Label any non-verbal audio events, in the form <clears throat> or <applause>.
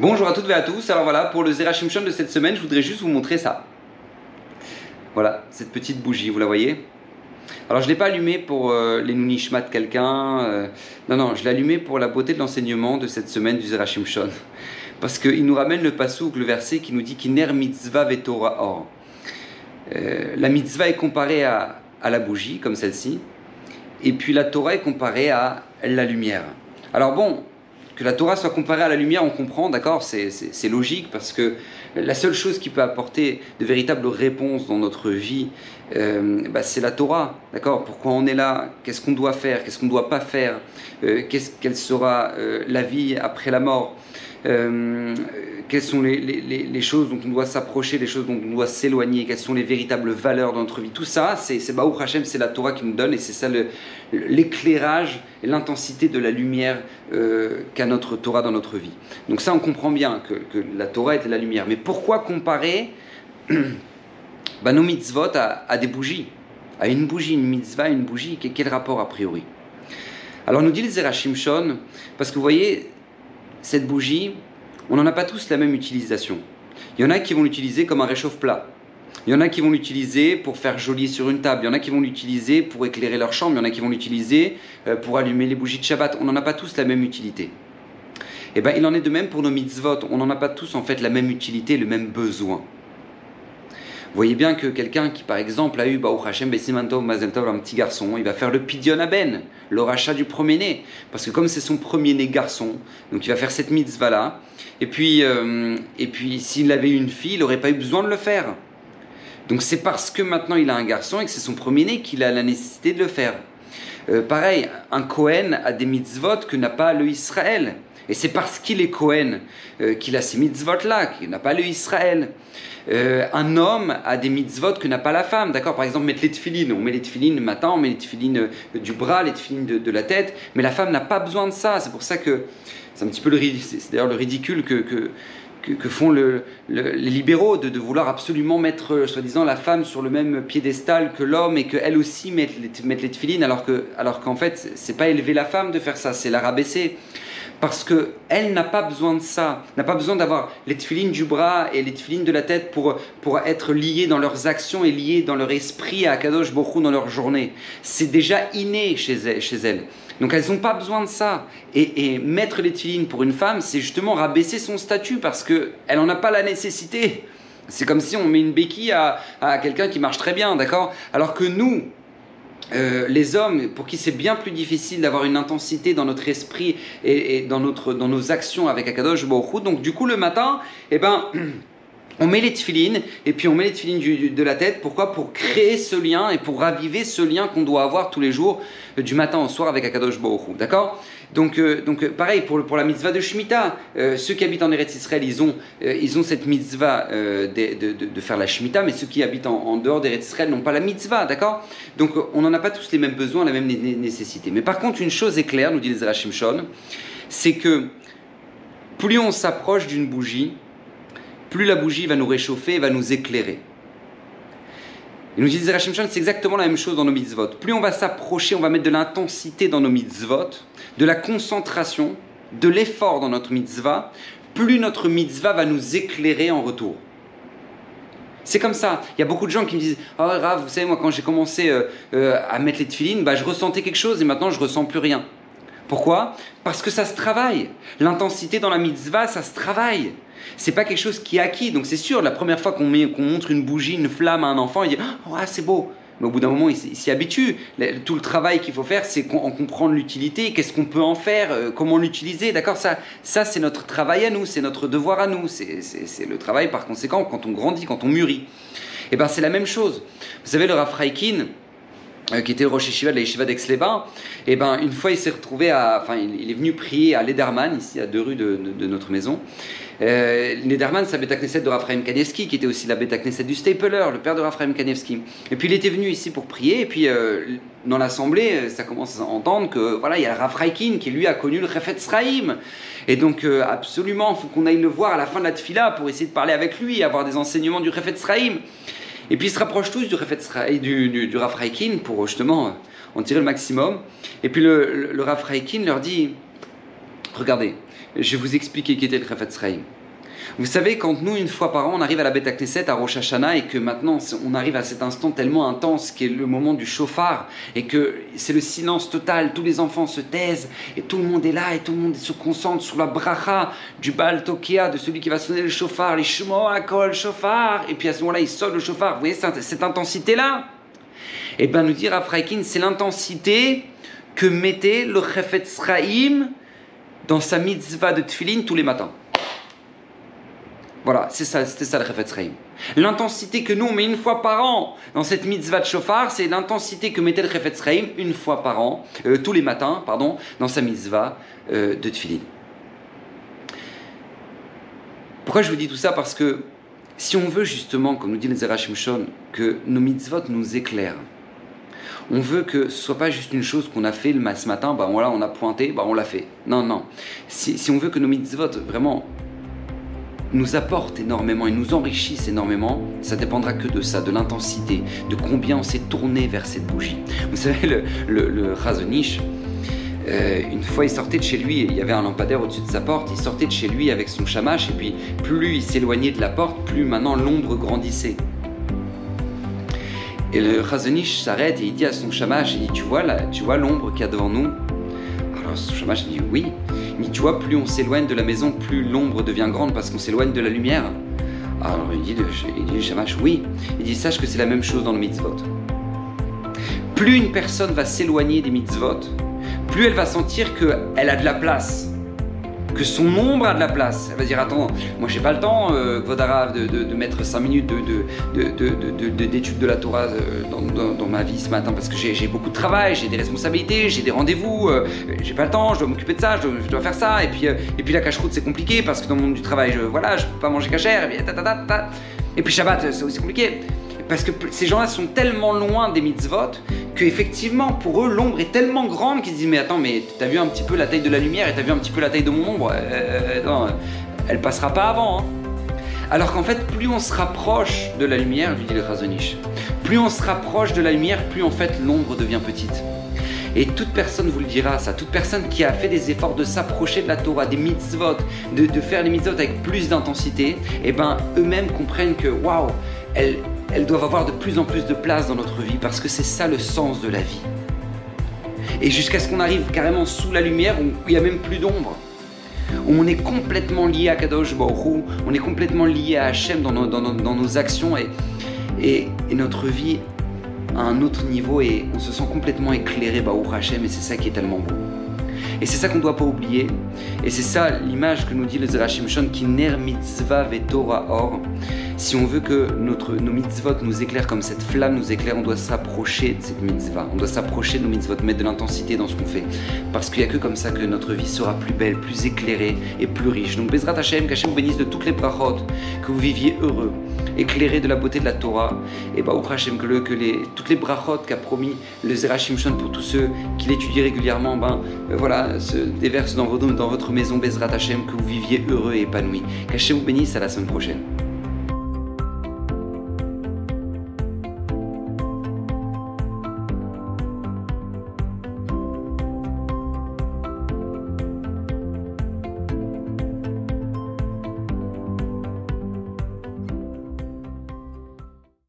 Bonjour à toutes et à tous. Alors voilà, pour le Zerachim de cette semaine, je voudrais juste vous montrer ça. Voilà, cette petite bougie, vous la voyez? Alors je ne l'ai pas allumée pour euh, les nounishmat de quelqu'un. euh, non, non, je l'ai allumée pour la beauté de l'enseignement de cette semaine du Zerachim Shon. <laughs> Parce qu'il nous ramène le pasouk, le verset qui nous dit qu'Iner mitzvah vetora or. Euh, la mitzvah est comparée à, à la bougie, comme celle-ci. Et puis la Torah est comparée à la lumière. Alors bon, que la Torah soit comparée à la lumière, on comprend, d'accord, c'est- logique parce que la seule chose qui peut apporter de véritables réponses dans notre vie, euh, bah, c'est la Torah, d'accord Pourquoi on est là Qu'est-ce qu'on doit faire Qu'est-ce qu'on ne doit pas faire Euh, qu'est-ce- Quelle sera euh, la vie après la mort Euh, quelles sont les, choses dont on doit s'approcher, les choses dont on doit s'éloigner, quelles sont les véritables valeurs de notre vie? Tout ça, c'est Baruch Hashem, c'est la Torah qui nous donne et c'est ça l'éclairage et l'intensité de la lumière euh, qu'a notre Torah dans notre vie. Donc ça, on comprend bien que, la Torah était la lumière. Mais pourquoi comparer <clears throat> bah, nos mitzvot à, des bougies? À une bougie, une mitzvah, une bougie, quel, quel rapport a priori? Alors nous dit le Zerachim Shon, parce que vous voyez, cette bougie, on n'en a pas tous la même utilisation. Il y en a qui vont l'utiliser comme un réchauffe-plat. Il y en a qui vont l'utiliser pour faire joli sur une table. Il y en a qui vont l'utiliser pour éclairer leur chambre. Il y en a qui vont l'utiliser euh, pour allumer les bougies de Shabbat. On n'en a pas tous la même utilité. Et ben, il en est de même pour nos mitzvot. On n'en a pas tous en fait la même utilité, le même besoin. Voyez bien que quelqu'un qui, par exemple, a eu Tov, un petit garçon, il va faire le Pidyon Aben, le rachat du premier-né. Parce que comme c'est son premier-né garçon, donc il va faire cette mitzvah-là. Et puis, euh, et puis s'il avait eu une fille, il n'aurait pas eu besoin de le faire. Donc c'est parce que maintenant il a un garçon et que c'est son premier-né qu'il a la nécessité de le faire. Euh, pareil, un Cohen a des mitzvot que n'a pas le Israël. Et c'est parce qu'il est Cohen euh, qu'il a ces mitzvot-là, qu'il n'a pas le Israël. Euh, un homme a des mitzvot que n'a pas la femme, d'accord Par exemple, mettre les tefilines. On met les tefilines le matin, on met les tefilines euh, du bras, les tefilines de, la tête, mais la femme n'a pas besoin de ça. C'est pour ça que c'est un petit peu le, d'ailleurs le ridicule que, que, font le- le- les libéraux de, vouloir absolument mettre, euh, soi-disant, la femme sur le même piédestal que l'homme et qu'elle aussi mette les, mette tefilines, alors que, alors qu'en fait, c'est pas élever la femme de faire ça, c'est la rabaisser parce que elle n'a pas besoin de ça, n'a pas besoin d'avoir les tefilines du bras et les tefilines de la tête pour, pour être liées dans leurs actions et liées dans leur esprit à Akadosh Bokhu dans leur journée. C'est déjà inné chez elles. Chez elles. Donc elles n'ont pas besoin de ça. Et, et mettre les tefilines pour une femme, c'est justement rabaisser son statut parce qu'elle n'en a pas la nécessité. C'est comme si on met une béquille à, à quelqu'un qui marche très bien, d'accord? Alors que nous, euh, les hommes, pour qui c'est bien plus difficile d'avoir une intensité dans notre esprit et, dans, notre, dans nos actions avec Akadosh Baruch. Donc du coup, le matin, eh ben, <clears throat> on met les tefilines et puis on met les tefilines de la tête. Pourquoi? Pour créer ce lien et pour raviver ce lien qu'on doit avoir tous les jours, euh, du matin au soir avec Akadosh Baruch. D'accord? Donc, euh, donc euh, pareil pour, pour la mitzvah de Shemitah. Euh, ceux qui habitent en Eretz Israël, ils ont, ils ont cette mitzvah de, de- faire la Shemitah, mais ceux qui habitent en, dehors d'Eretz Israël n'ont pas la mitzvah, d'accord? Donc on n'en a pas tous les mêmes besoins, la même né- né- nécessité. Mais par contre, une chose est claire, nous dit les Zerachim Shon, c'est que plus on s'approche d'une bougie, plus la bougie va nous réchauffer, va nous éclairer. Et nous Zerachim Shon, c'est exactement la même chose dans nos mitzvot. Plus on va s'approcher, on va mettre de l'intensité dans nos mitzvot, de la concentration, de l'effort dans notre mitzvah, plus notre mitzvah va nous éclairer en retour. C'est comme ça. Il y a beaucoup de gens qui me disent Oh, Rav, vous savez, moi, quand j'ai commencé euh, euh, à mettre les tefilines, bah, je ressentais quelque chose et maintenant je ressens plus rien. Pourquoi Parce que ça se travaille. L'intensité dans la mitzvah, ça se travaille. C'est pas quelque chose qui est acquis. Donc c'est sûr, la première fois qu'on qu'on montre une bougie, une flamme à un enfant, il dit Oh, ah, c'est beau. Mais au bout d'un moment, il s'y habitue. Tout le travail qu'il faut faire, c'est en comprendre l'utilité, qu'est-ce qu'on peut en faire, euh, comment l'utiliser. D'accord? Ça, ça c'est notre travail à nous, c'est notre devoir à nous. C'est le travail, par conséquent, quand on grandit, quand on mûrit. Et ben c'est la même chose. Vous savez, le euh, qui était le Rosh Yeshiva de la Yeshiva et ben une fois il s'est retrouvé à, enfin il, est venu prier à Lederman ici à deux rues de, notre maison. Euh, Lederman, c'est la Beta Knesset de Raphaël Kanievski, qui était aussi la Beta Knesset du Stapler, le père de Raphaël Kanievski. Et puis il était venu ici pour prier, et puis euh, dans l'assemblée, euh, ça commence à entendre que voilà, il y a Reikin qui lui a connu le Refet Sraïm. Et donc euh, absolument, il faut qu'on aille le voir à la fin de la tfila pour essayer de parler avec lui, avoir des enseignements du Refet Sraïm. Et puis ils se rapprochent tous du, du, du, du pour justement en tirer le maximum. Et puis le, le, le leur dit Regardez, je vais vous expliquer qui était le Chafetz Chaim. Vous savez, quand nous, une fois par an, on arrive à la Beth Knesset, à Rosh Hashanah, et que maintenant, on arrive à cet instant tellement intense qui est le moment du chauffard, et que c'est le silence total, tous les enfants se taisent, et tout le monde est là, et tout le monde se concentre sur la bracha du Baal Tokia, de celui qui va sonner le chauffard, les à Kol, chauffard, et puis à ce moment-là, il sonne le chauffard. Vous voyez cette intensité-là? Eh bien, nous dire à Fraikin, c'est l'intensité que mettait le Chefetz Chaim dans sa mitzvah de Tfilin tous les matins. Voilà, c'est ça, c'était ça le Chafetz L'intensité que nous on met une fois par an dans cette mitzvah de chauffard, c'est l'intensité que mettait le Chafetz une fois par an, euh, tous les matins, pardon, dans sa mitzvah euh, de Tfilin. Pourquoi je vous dis tout ça? Parce que si on veut justement, comme nous dit le Zerachim Shon, que nos mitzvot nous éclairent, on veut que ce soit pas juste une chose qu'on a fait le ce matin, bah voilà, on a pointé, bah on l'a fait. Non, non. Si, si on veut que nos mitzvot vraiment nous apporte énormément et nous enrichissent énormément, ça dépendra que de ça, de l'intensité, de combien on s'est tourné vers cette bougie. Vous savez, le, le, Razonich, euh, une fois il sortait de chez lui, il y avait un lampadaire au-dessus de sa porte, il sortait de chez lui avec son chamache, et puis plus il s'éloignait de la porte, plus maintenant l'ombre grandissait. Et le Razonich s'arrête et il dit à son chamache, il dit, tu vois, tu vois l'ombre qu'il y a devant nous? Alors son chamache dit, oui. Mais tu vois, plus on s'éloigne de la maison, plus l'ombre devient grande parce qu'on s'éloigne de la lumière. Alors il dit, il dit Shamash, oui. Il dit, sache que c'est la même chose dans le mitzvot. Plus une personne va s'éloigner des mitzvot, plus elle va sentir qu'elle a de la place que son ombre a de la place. Elle va dire Attends, moi j'ai pas le temps, euh, de, mettre 5 minutes d'études de, la Torah euh, dans, ma vie ce matin parce que j'ai beaucoup de travail, j'ai des responsabilités, j'ai des rendez-vous, euh, j'ai pas le temps, je dois m'occuper de ça, je dois, faire ça. Et puis, euh, et puis la cache-route c'est compliqué parce que dans le monde du travail, je, voilà, je peux pas manger cachère. Et puis, et puis Shabbat c'est aussi compliqué. Parce que ces gens-là sont tellement loin des mitzvot qu'effectivement, pour eux, l'ombre est tellement grande qu'ils disent Mais attends, mais t'as vu un petit peu la taille de la lumière et t'as vu un petit peu la taille de mon ombre? Euh, non, Elle passera pas avant. Hein. Alors qu'en fait, plus on se rapproche de la lumière, lui dit le Razonich, plus on se rapproche de la lumière, plus en fait l'ombre devient petite. Et toute personne vous le dira, ça, toute personne qui a fait des efforts de s'approcher de la Torah, des mitzvot, de, de faire les mitzvot avec plus d'intensité, et eh ben eux-mêmes comprennent que waouh, elles, elles doivent avoir de plus en plus de place dans notre vie parce que c'est ça le sens de la vie. Et jusqu'à ce qu'on arrive carrément sous la lumière où il n'y a même plus d'ombre. Où on est complètement lié à Kadosh Baruch on est complètement lié à Hachem dans nos, actions et, notre vie à un autre niveau et on se sent complètement éclairé Baruch Hachem et c'est ça qui est tellement beau. Et c'est ça qu'on ne doit pas oublier. Et c'est ça l'image que nous dit le Zerachim Shon, qui ner mitzvah ve Torah or. Si on veut que notre, nos mitzvot nous éclairent comme cette flamme nous éclaire, on doit s'approcher de cette mitzvah. On doit s'approcher de nos mitzvot, mettre de l'intensité dans ce qu'on fait. Parce qu'il n'y a que comme ça que notre vie sera plus belle, plus éclairée et plus riche. Donc Bezrat Hashem, qu'Hashem vous bénisse de toutes les brachot, que vous viviez heureux, éclairé de la beauté de la Torah. Et bah, Hashem, que, que les, toutes les brachot qu'a promis le Zerachim Shon pour tous ceux qui l'étudient régulièrement, ben euh, voilà, se déversent dans, dans votre maison Bezrat Hashem, que vous viviez heureux et épanoui. Qu'Hashem vous bénisse à la semaine prochaine.